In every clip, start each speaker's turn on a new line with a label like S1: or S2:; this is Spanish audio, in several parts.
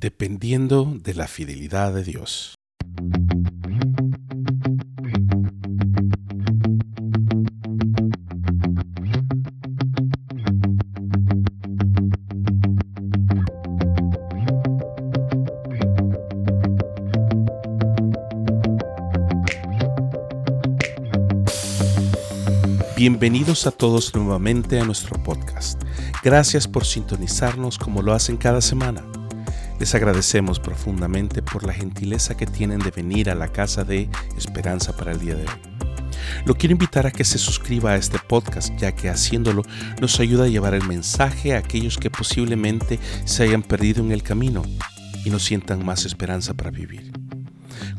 S1: dependiendo de la fidelidad de Dios. Bienvenidos a todos nuevamente a nuestro podcast. Gracias por sintonizarnos como lo hacen cada semana. Les agradecemos profundamente por la gentileza que tienen de venir a la casa de Esperanza para el día de hoy. Lo quiero invitar a que se suscriba a este podcast, ya que haciéndolo nos ayuda a llevar el mensaje a aquellos que posiblemente se hayan perdido en el camino y no sientan más esperanza para vivir.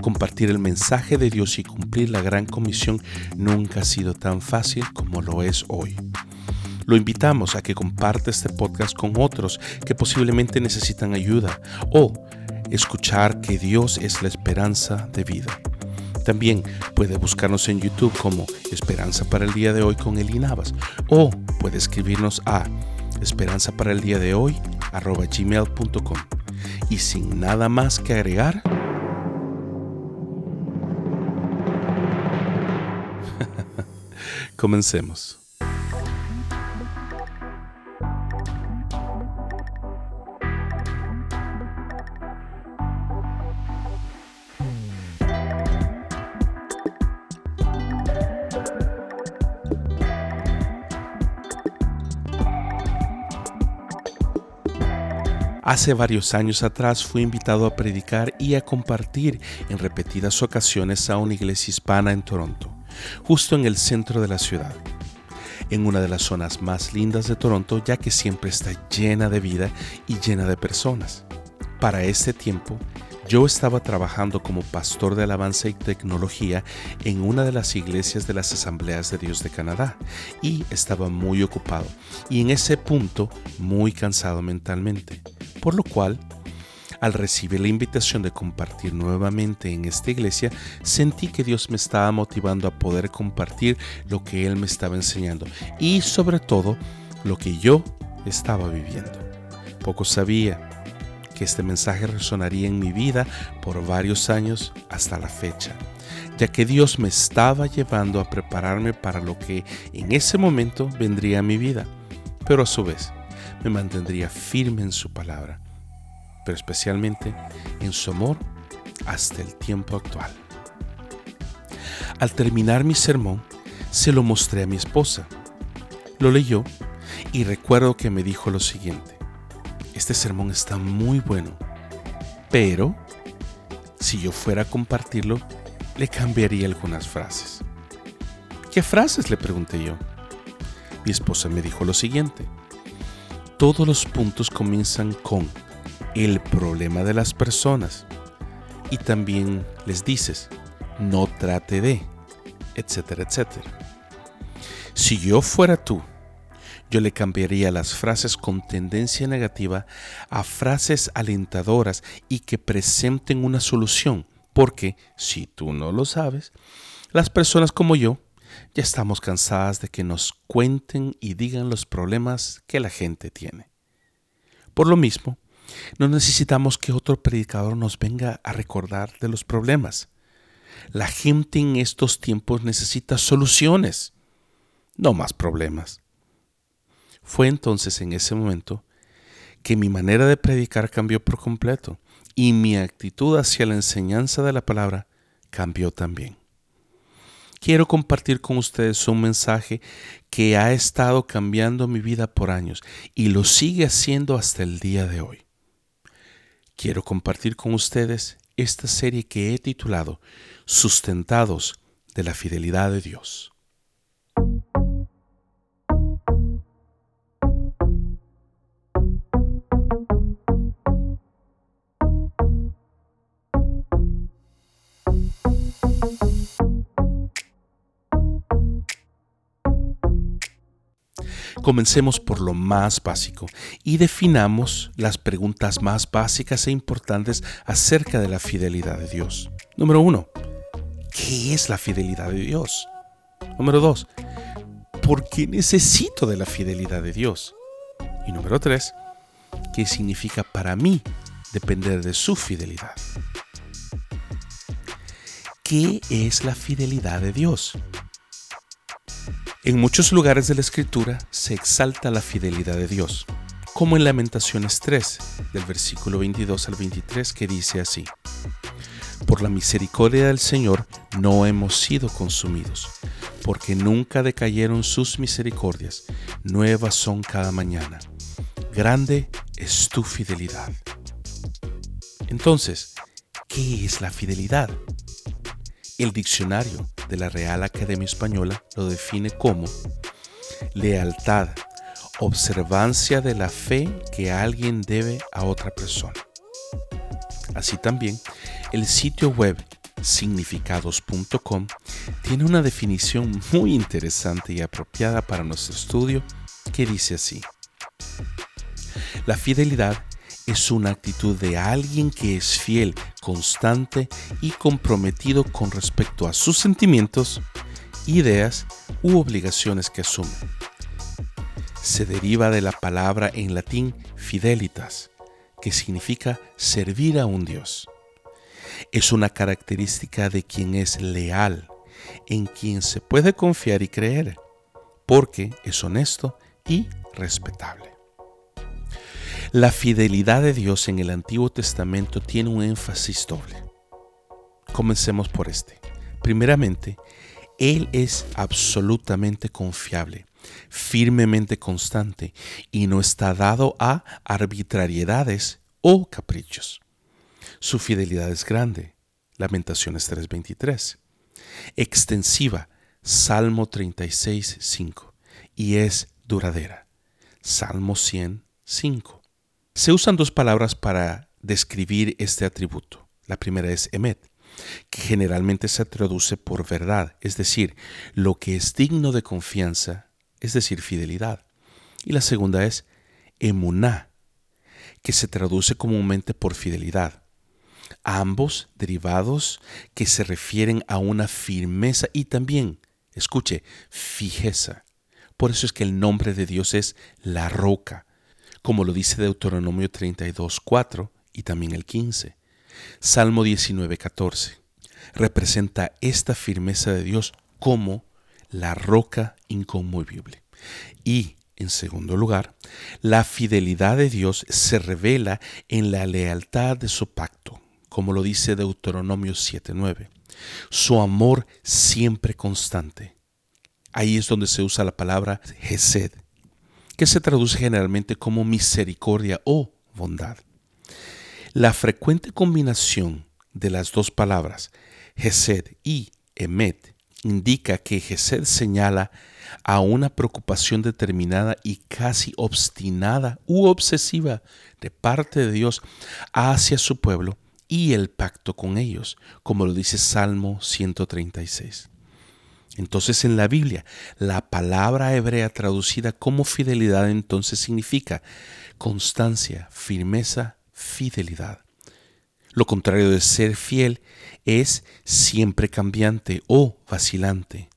S1: Compartir el mensaje de Dios y cumplir la gran comisión nunca ha sido tan fácil como lo es hoy. Lo invitamos a que comparte este podcast con otros que posiblemente necesitan ayuda o escuchar que Dios es la esperanza de vida. También puede buscarnos en YouTube como Esperanza para el día de hoy con Eli Navas o puede escribirnos a esperanza de hoy gmail.com. Y sin nada más que agregar, Comencemos. Hace varios años atrás fui invitado a predicar y a compartir en repetidas ocasiones a una iglesia hispana en Toronto justo en el centro de la ciudad, en una de las zonas más lindas de Toronto ya que siempre está llena de vida y llena de personas. Para este tiempo, yo estaba trabajando como pastor de alabanza y tecnología en una de las iglesias de las Asambleas de Dios de Canadá y estaba muy ocupado y en ese punto muy cansado mentalmente, por lo cual al recibir la invitación de compartir nuevamente en esta iglesia, sentí que Dios me estaba motivando a poder compartir lo que Él me estaba enseñando y sobre todo lo que yo estaba viviendo. Poco sabía que este mensaje resonaría en mi vida por varios años hasta la fecha, ya que Dios me estaba llevando a prepararme para lo que en ese momento vendría a mi vida, pero a su vez me mantendría firme en su palabra pero especialmente en su amor hasta el tiempo actual. Al terminar mi sermón, se lo mostré a mi esposa. Lo leyó y recuerdo que me dijo lo siguiente. Este sermón está muy bueno, pero si yo fuera a compartirlo, le cambiaría algunas frases. ¿Qué frases? le pregunté yo. Mi esposa me dijo lo siguiente. Todos los puntos comienzan con el problema de las personas. Y también les dices, no trate de, etcétera, etcétera. Si yo fuera tú, yo le cambiaría las frases con tendencia negativa a frases alentadoras y que presenten una solución, porque si tú no lo sabes, las personas como yo ya estamos cansadas de que nos cuenten y digan los problemas que la gente tiene. Por lo mismo, no necesitamos que otro predicador nos venga a recordar de los problemas. La gente en estos tiempos necesita soluciones, no más problemas. Fue entonces en ese momento que mi manera de predicar cambió por completo y mi actitud hacia la enseñanza de la palabra cambió también. Quiero compartir con ustedes un mensaje que ha estado cambiando mi vida por años y lo sigue haciendo hasta el día de hoy quiero compartir con ustedes esta serie que he titulado Sustentados de la Fidelidad de Dios. Comencemos por lo más básico y definamos las preguntas más básicas e importantes acerca de la fidelidad de Dios. Número uno, ¿qué es la fidelidad de Dios? Número dos, ¿por qué necesito de la fidelidad de Dios? Y número tres, ¿qué significa para mí depender de su fidelidad. ¿Qué es la fidelidad de Dios? En muchos lugares de la Escritura se exalta la fidelidad de Dios, como en Lamentaciones 3, del versículo 22 al 23, que dice así, Por la misericordia del Señor no hemos sido consumidos, porque nunca decayeron sus misericordias, nuevas son cada mañana. Grande es tu fidelidad. Entonces, ¿qué es la fidelidad? El diccionario de la Real Academia Española lo define como lealtad, observancia de la fe que alguien debe a otra persona. Así también, el sitio web significados.com tiene una definición muy interesante y apropiada para nuestro estudio que dice así. La fidelidad es una actitud de alguien que es fiel, constante y comprometido con respecto a sus sentimientos, ideas u obligaciones que asume. Se deriva de la palabra en latín fidelitas, que significa servir a un Dios es una característica de quien es leal, en quien se puede confiar y creer, porque es honesto y respetable. La fidelidad de Dios en el Antiguo Testamento tiene un énfasis doble. Comencemos por este. Primeramente, Él es absolutamente confiable, firmemente constante y no está dado a arbitrariedades o caprichos. Su fidelidad es grande. Lamentaciones 3:23. Extensiva. Salmo 36, 5. Y es duradera. Salmo 100, 5. Se usan dos palabras para describir este atributo. La primera es emet, que generalmente se traduce por verdad, es decir, lo que es digno de confianza, es decir, fidelidad. Y la segunda es emuná, que se traduce comúnmente por fidelidad ambos derivados que se refieren a una firmeza y también, escuche, fijeza. Por eso es que el nombre de Dios es la roca, como lo dice Deuteronomio 32, 4 y también el 15. Salmo 19, 14. Representa esta firmeza de Dios como la roca inconmovible. Y, en segundo lugar, la fidelidad de Dios se revela en la lealtad de su pacto como lo dice Deuteronomio 7.9. Su amor siempre constante. Ahí es donde se usa la palabra Gesed, que se traduce generalmente como misericordia o bondad. La frecuente combinación de las dos palabras, Gesed y Emet, indica que Gesed señala a una preocupación determinada y casi obstinada u obsesiva de parte de Dios hacia su pueblo y el pacto con ellos, como lo dice Salmo 136. Entonces en la Biblia, la palabra hebrea traducida como fidelidad entonces significa constancia, firmeza, fidelidad. Lo contrario de ser fiel es siempre cambiante o vacilante,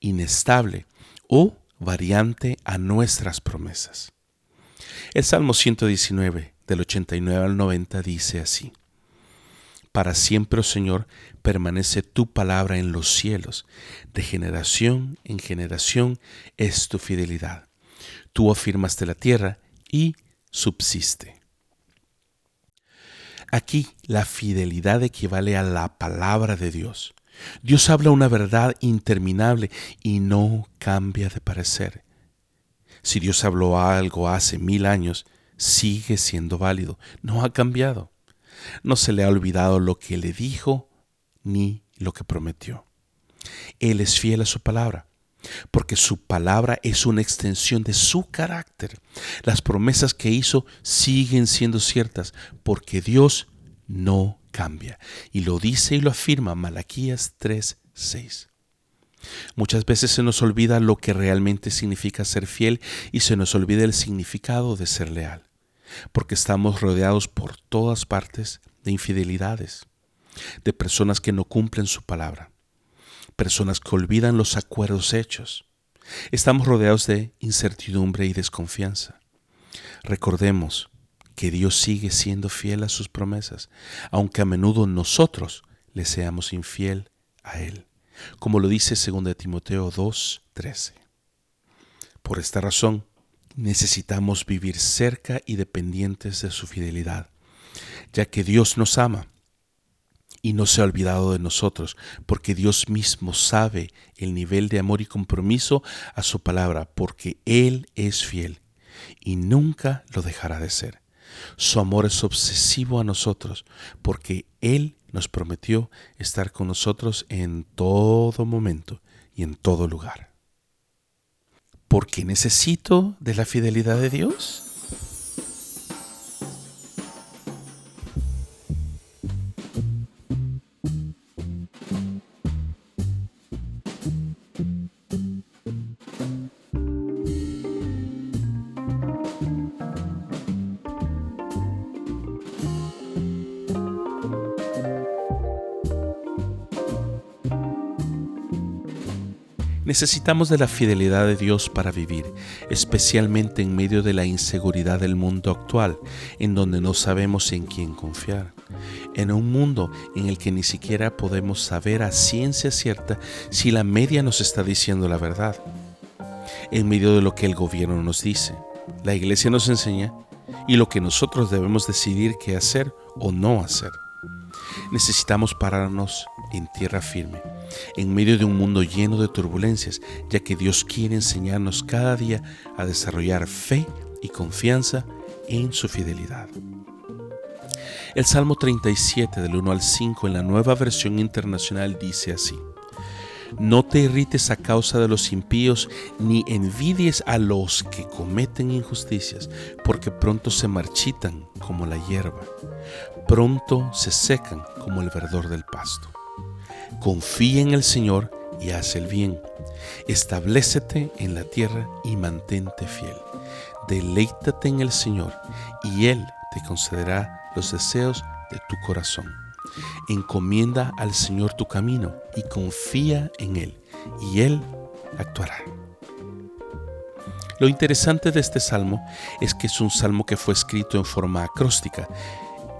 S1: inestable o variante a nuestras promesas. El Salmo 119, del 89 al 90, dice así. Para siempre, oh Señor, permanece tu palabra en los cielos. De generación en generación es tu fidelidad. Tú afirmaste la tierra y subsiste. Aquí la fidelidad equivale a la palabra de Dios. Dios habla una verdad interminable y no cambia de parecer. Si Dios habló algo hace mil años, sigue siendo válido, no ha cambiado. No se le ha olvidado lo que le dijo ni lo que prometió. Él es fiel a su palabra, porque su palabra es una extensión de su carácter. Las promesas que hizo siguen siendo ciertas, porque Dios no cambia. Y lo dice y lo afirma Malaquías 3:6. Muchas veces se nos olvida lo que realmente significa ser fiel y se nos olvida el significado de ser leal porque estamos rodeados por todas partes de infidelidades, de personas que no cumplen su palabra, personas que olvidan los acuerdos hechos. Estamos rodeados de incertidumbre y desconfianza. Recordemos que Dios sigue siendo fiel a sus promesas, aunque a menudo nosotros le seamos infiel a Él, como lo dice 2 Timoteo 2:13. Por esta razón, necesitamos vivir cerca y dependientes de su fidelidad, ya que Dios nos ama y no se ha olvidado de nosotros, porque Dios mismo sabe el nivel de amor y compromiso a su palabra, porque Él es fiel y nunca lo dejará de ser. Su amor es obsesivo a nosotros, porque Él nos prometió estar con nosotros en todo momento y en todo lugar. ¿Por qué necesito de la fidelidad de Dios? Necesitamos de la fidelidad de Dios para vivir, especialmente en medio de la inseguridad del mundo actual, en donde no sabemos en quién confiar. En un mundo en el que ni siquiera podemos saber a ciencia cierta si la media nos está diciendo la verdad. En medio de lo que el gobierno nos dice, la iglesia nos enseña y lo que nosotros debemos decidir qué hacer o no hacer. Necesitamos pararnos en tierra firme en medio de un mundo lleno de turbulencias, ya que Dios quiere enseñarnos cada día a desarrollar fe y confianza en su fidelidad. El Salmo 37 del 1 al 5 en la nueva versión internacional dice así. No te irrites a causa de los impíos, ni envidies a los que cometen injusticias, porque pronto se marchitan como la hierba, pronto se secan como el verdor del pasto. Confía en el Señor y haz el bien. Establecete en la tierra y mantente fiel. Deleítate en el Señor y Él te concederá los deseos de tu corazón. Encomienda al Señor tu camino y confía en Él, y Él actuará. Lo interesante de este salmo es que es un salmo que fue escrito en forma acróstica,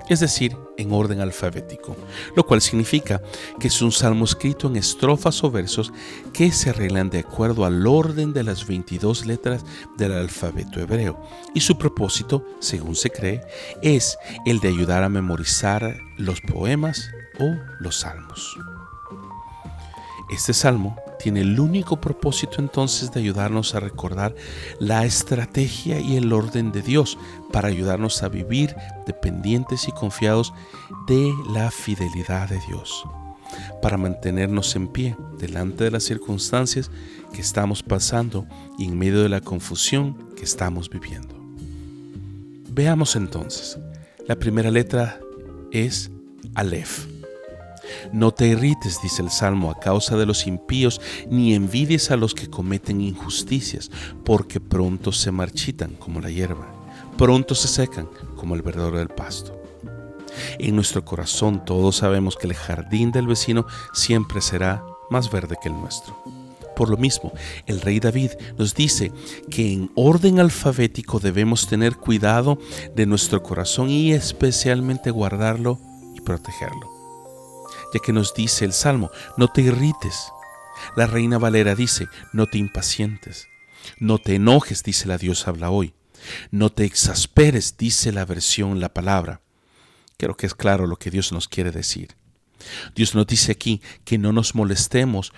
S1: es decir, en orden alfabético, lo cual significa que es un salmo escrito en estrofas o versos que se arreglan de acuerdo al orden de las 22 letras del alfabeto hebreo. Y su propósito, según se cree, es el de ayudar a memorizar los poemas o los salmos. Este salmo tiene el único propósito entonces de ayudarnos a recordar la estrategia y el orden de Dios para ayudarnos a vivir dependientes y confiados de la fidelidad de Dios, para mantenernos en pie delante de las circunstancias que estamos pasando y en medio de la confusión que estamos viviendo. Veamos entonces, la primera letra es Aleph no te irrites, dice el Salmo, a causa de los impíos, ni envidies a los que cometen injusticias, porque pronto se marchitan como la hierba, pronto se secan como el verdor del pasto. En nuestro corazón todos sabemos que el jardín del vecino siempre será más verde que el nuestro. Por lo mismo, el rey David nos dice que en orden alfabético debemos tener cuidado de nuestro corazón y especialmente guardarlo y protegerlo ya que nos dice el Salmo, no te irrites. La reina Valera dice, no te impacientes. No te enojes, dice la Dios habla hoy. No te exasperes, dice la versión, la palabra. Creo que es claro lo que Dios nos quiere decir. Dios nos dice aquí que no nos molestemos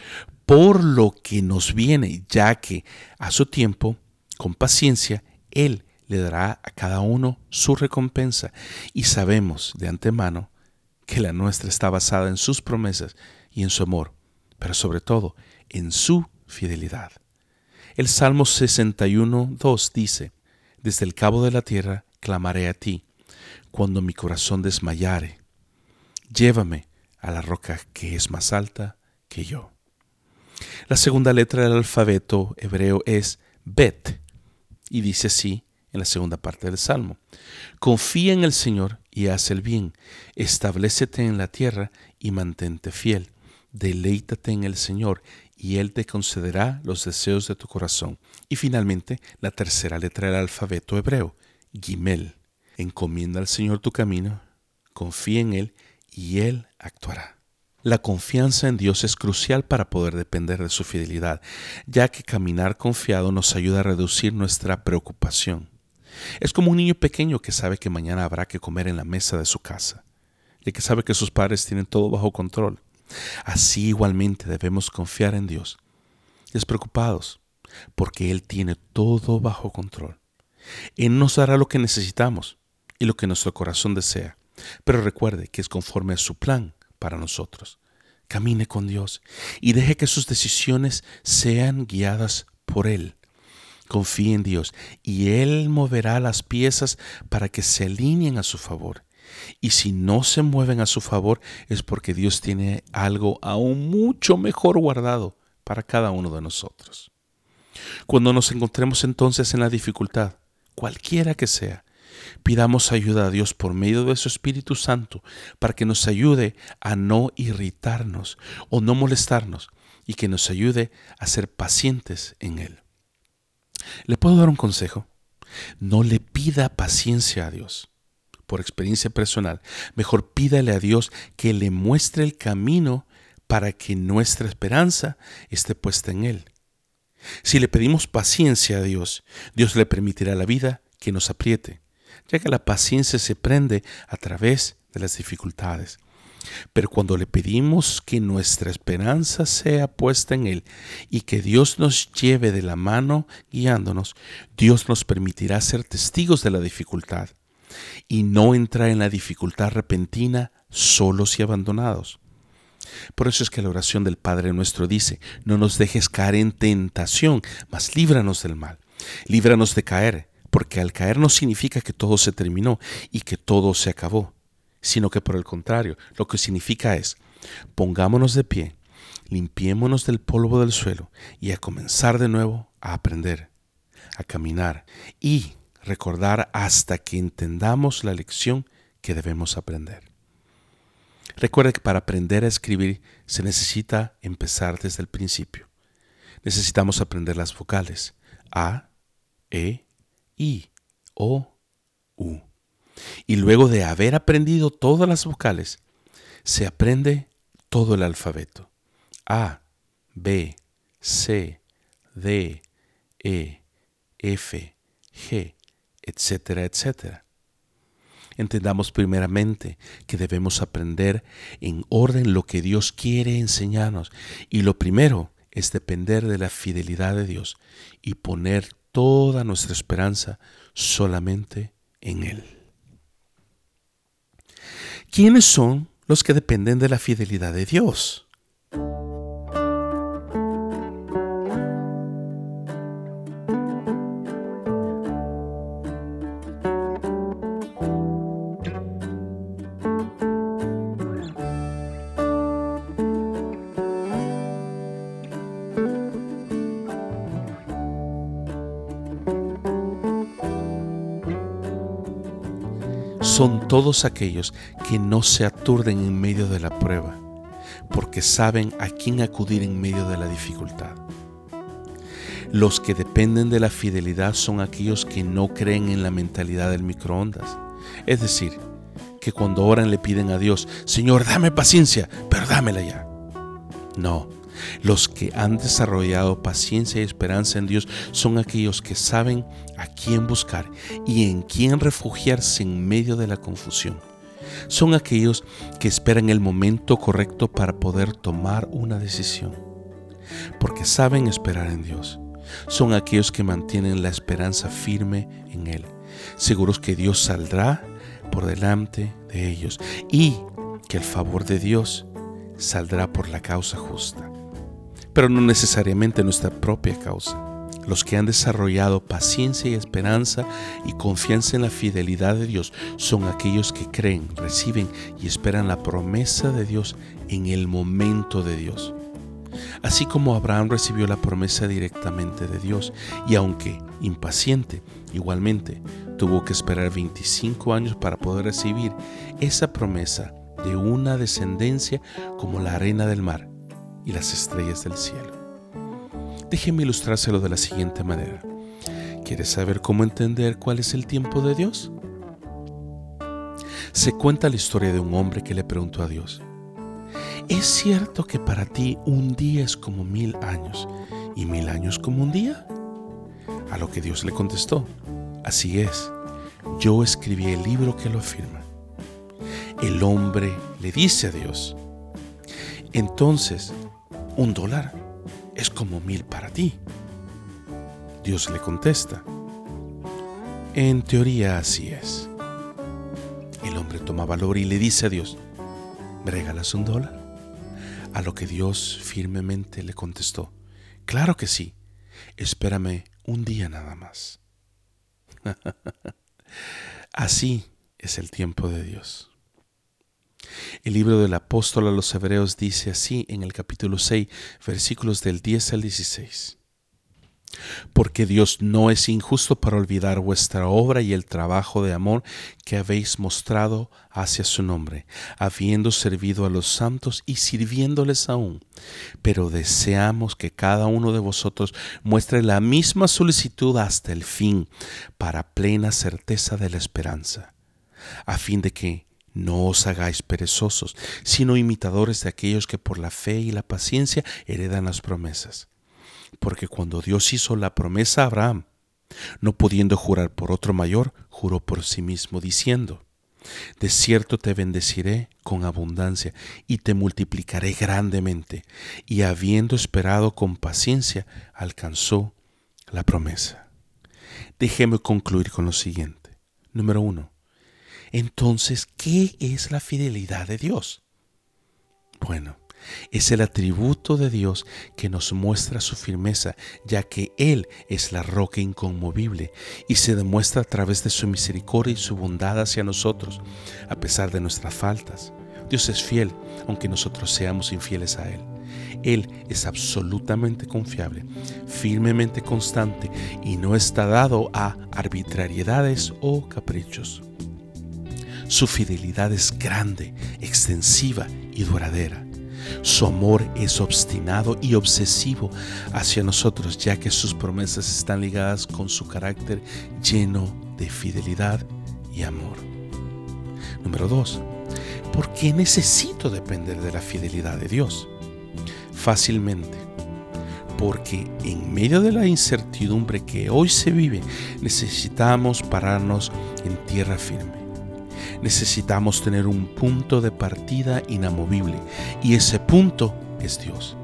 S1: por lo que nos viene, ya que a su tiempo, con paciencia, Él le dará a cada uno su recompensa. Y sabemos de antemano que la nuestra está basada en sus promesas y en su amor, pero sobre todo en su fidelidad. El Salmo 61, 2 dice, Desde el cabo de la tierra clamaré a ti, cuando mi corazón desmayare. Llévame a la roca que es más alta que yo. La segunda letra del alfabeto hebreo es Bet, y dice así en la segunda parte del Salmo. Confía en el Señor y haz el bien. Establecete en la tierra y mantente fiel. Deleítate en el Señor y Él te concederá los deseos de tu corazón. Y finalmente, la tercera letra del alfabeto hebreo, Gimel, Encomienda al Señor tu camino, confía en Él y Él actuará. La confianza en Dios es crucial para poder depender de su fidelidad, ya que caminar confiado nos ayuda a reducir nuestra preocupación. Es como un niño pequeño que sabe que mañana habrá que comer en la mesa de su casa, y que sabe que sus padres tienen todo bajo control. Así igualmente debemos confiar en Dios, despreocupados, porque Él tiene todo bajo control. Él nos dará lo que necesitamos y lo que nuestro corazón desea, pero recuerde que es conforme a su plan para nosotros. Camine con Dios y deje que sus decisiones sean guiadas por Él. Confíe en Dios y Él moverá las piezas para que se alineen a su favor. Y si no se mueven a su favor es porque Dios tiene algo aún mucho mejor guardado para cada uno de nosotros. Cuando nos encontremos entonces en la dificultad, cualquiera que sea, Pidamos ayuda a Dios por medio de su Espíritu Santo para que nos ayude a no irritarnos o no molestarnos y que nos ayude a ser pacientes en Él. ¿Le puedo dar un consejo? No le pida paciencia a Dios. Por experiencia personal, mejor pídale a Dios que le muestre el camino para que nuestra esperanza esté puesta en Él. Si le pedimos paciencia a Dios, Dios le permitirá la vida que nos apriete ya que la paciencia se prende a través de las dificultades. Pero cuando le pedimos que nuestra esperanza sea puesta en Él y que Dios nos lleve de la mano guiándonos, Dios nos permitirá ser testigos de la dificultad y no entrar en la dificultad repentina solos y abandonados. Por eso es que la oración del Padre nuestro dice, no nos dejes caer en tentación, mas líbranos del mal. Líbranos de caer, porque al caer no significa que todo se terminó y que todo se acabó, sino que por el contrario, lo que significa es, pongámonos de pie, limpiémonos del polvo del suelo y a comenzar de nuevo a aprender, a caminar y recordar hasta que entendamos la lección que debemos aprender. Recuerde que para aprender a escribir se necesita empezar desde el principio. Necesitamos aprender las vocales A, E, I, O, U. Y luego de haber aprendido todas las vocales, se aprende todo el alfabeto. A, B, C, D, E, F, G, etcétera, etcétera. Entendamos primeramente que debemos aprender en orden lo que Dios quiere enseñarnos y lo primero es depender de la fidelidad de Dios y poner toda nuestra esperanza solamente en Él. ¿Quiénes son los que dependen de la fidelidad de Dios? Son todos aquellos que no se aturden en medio de la prueba, porque saben a quién acudir en medio de la dificultad. Los que dependen de la fidelidad son aquellos que no creen en la mentalidad del microondas. Es decir, que cuando oran le piden a Dios, Señor, dame paciencia, pero dámela ya. No, los que han desarrollado paciencia y esperanza en Dios son aquellos que saben a quién buscar y en quién refugiarse en medio de la confusión. Son aquellos que esperan el momento correcto para poder tomar una decisión, porque saben esperar en Dios. Son aquellos que mantienen la esperanza firme en Él, seguros que Dios saldrá por delante de ellos y que el favor de Dios saldrá por la causa justa pero no necesariamente nuestra propia causa. Los que han desarrollado paciencia y esperanza y confianza en la fidelidad de Dios son aquellos que creen, reciben y esperan la promesa de Dios en el momento de Dios. Así como Abraham recibió la promesa directamente de Dios y aunque impaciente, igualmente tuvo que esperar 25 años para poder recibir esa promesa de una descendencia como la arena del mar y las estrellas del cielo. Déjeme ilustrárselo de la siguiente manera. ¿Quieres saber cómo entender cuál es el tiempo de Dios? se cuenta la historia de un hombre que le preguntó a Dios, ¿es cierto que para ti un día es como mil años y mil años como un día? A lo que Dios le contestó, así es, yo escribí el libro que lo afirma. El hombre le dice a Dios, entonces, un dólar es como mil para ti. Dios le contesta, en teoría así es. El hombre toma valor y le dice a Dios, ¿me regalas un dólar? A lo que Dios firmemente le contestó, claro que sí, espérame un día nada más. Así es el tiempo de Dios. El libro del apóstol a los hebreos dice así en el capítulo 6, versículos del 10 al 16 porque Dios no es injusto para olvidar vuestra obra y el trabajo de amor que habéis mostrado hacia su nombre, habiendo servido a los santos y sirviéndoles aún. Pero deseamos que cada uno de vosotros muestre la misma solicitud hasta el fin, para plena certeza de la esperanza, a fin de que no os hagáis perezosos, sino imitadores de aquellos que por la fe y la paciencia heredan las promesas porque cuando Dios hizo la promesa a Abraham, no pudiendo jurar por otro mayor, juró por sí mismo, diciendo, De cierto te bendeciré con abundancia y te multiplicaré grandemente. Y habiendo esperado con paciencia, alcanzó la promesa. Déjeme concluir con lo siguiente. Número uno. Entonces, ¿qué es la fidelidad de Dios? Bueno, es el atributo de Dios que nos muestra su firmeza, ya que Él es la roca inconmovible y se demuestra a través de su misericordia y su bondad hacia nosotros, a pesar de nuestras faltas. Dios es fiel, aunque nosotros seamos infieles a Él. Él es absolutamente confiable, firmemente constante y no está dado a arbitrariedades o caprichos. Su fidelidad es grande, extensiva y duradera. Su amor es obstinado y obsesivo hacia nosotros, ya que sus promesas están ligadas con su carácter lleno de fidelidad y amor. Número 2. ¿Por qué necesito depender de la fidelidad de Dios? Fácilmente. Porque en medio de la incertidumbre que hoy se vive, necesitamos pararnos en tierra firme necesitamos tener un punto de partida inamovible y ese punto es Dios.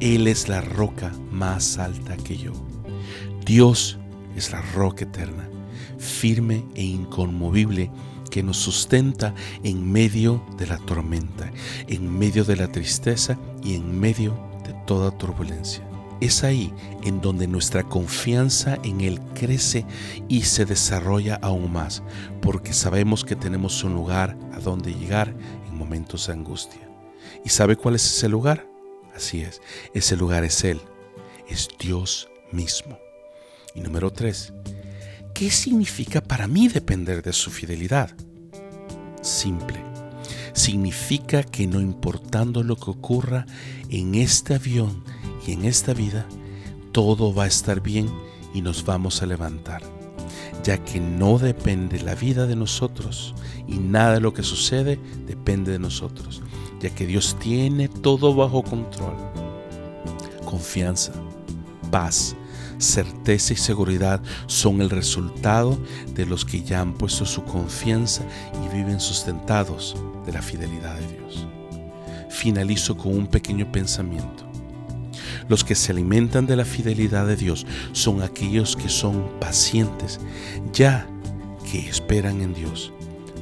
S1: Él es la roca más alta que yo. Dios es la roca eterna, firme e inconmovible que nos sustenta en medio de la tormenta, en medio de la tristeza y en medio de toda turbulencia. Es ahí en donde nuestra confianza en Él crece y se desarrolla aún más, porque sabemos que tenemos un lugar a donde llegar en momentos de angustia. ¿Y sabe cuál es ese lugar? Así es, ese lugar es Él, es Dios mismo. Y número tres, ¿qué significa para mí depender de su fidelidad? Simple significa que no importando lo que ocurra en este avión, en esta vida todo va a estar bien y nos vamos a levantar, ya que no depende la vida de nosotros y nada de lo que sucede depende de nosotros, ya que Dios tiene todo bajo control. Confianza, paz, certeza y seguridad son el resultado de los que ya han puesto su confianza y viven sustentados de la fidelidad de Dios. Finalizo con un pequeño pensamiento. Los que se alimentan de la fidelidad de Dios son aquellos que son pacientes, ya que esperan en Dios.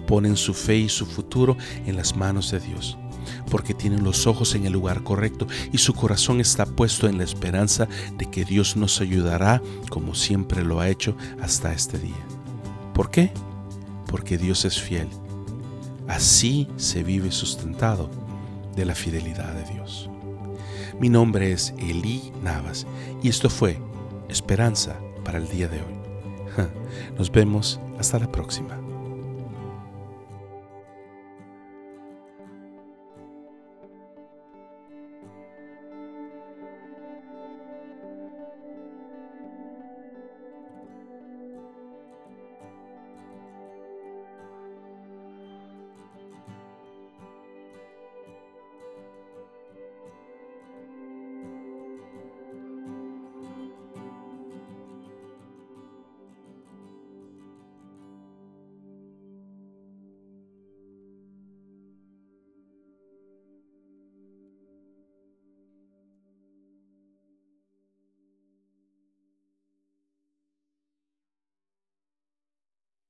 S1: Ponen su fe y su futuro en las manos de Dios, porque tienen los ojos en el lugar correcto y su corazón está puesto en la esperanza de que Dios nos ayudará como siempre lo ha hecho hasta este día. ¿Por qué? Porque Dios es fiel. Así se vive sustentado de la fidelidad de Dios. Mi nombre es Eli Navas y esto fue Esperanza para el día de hoy. Nos vemos hasta la próxima.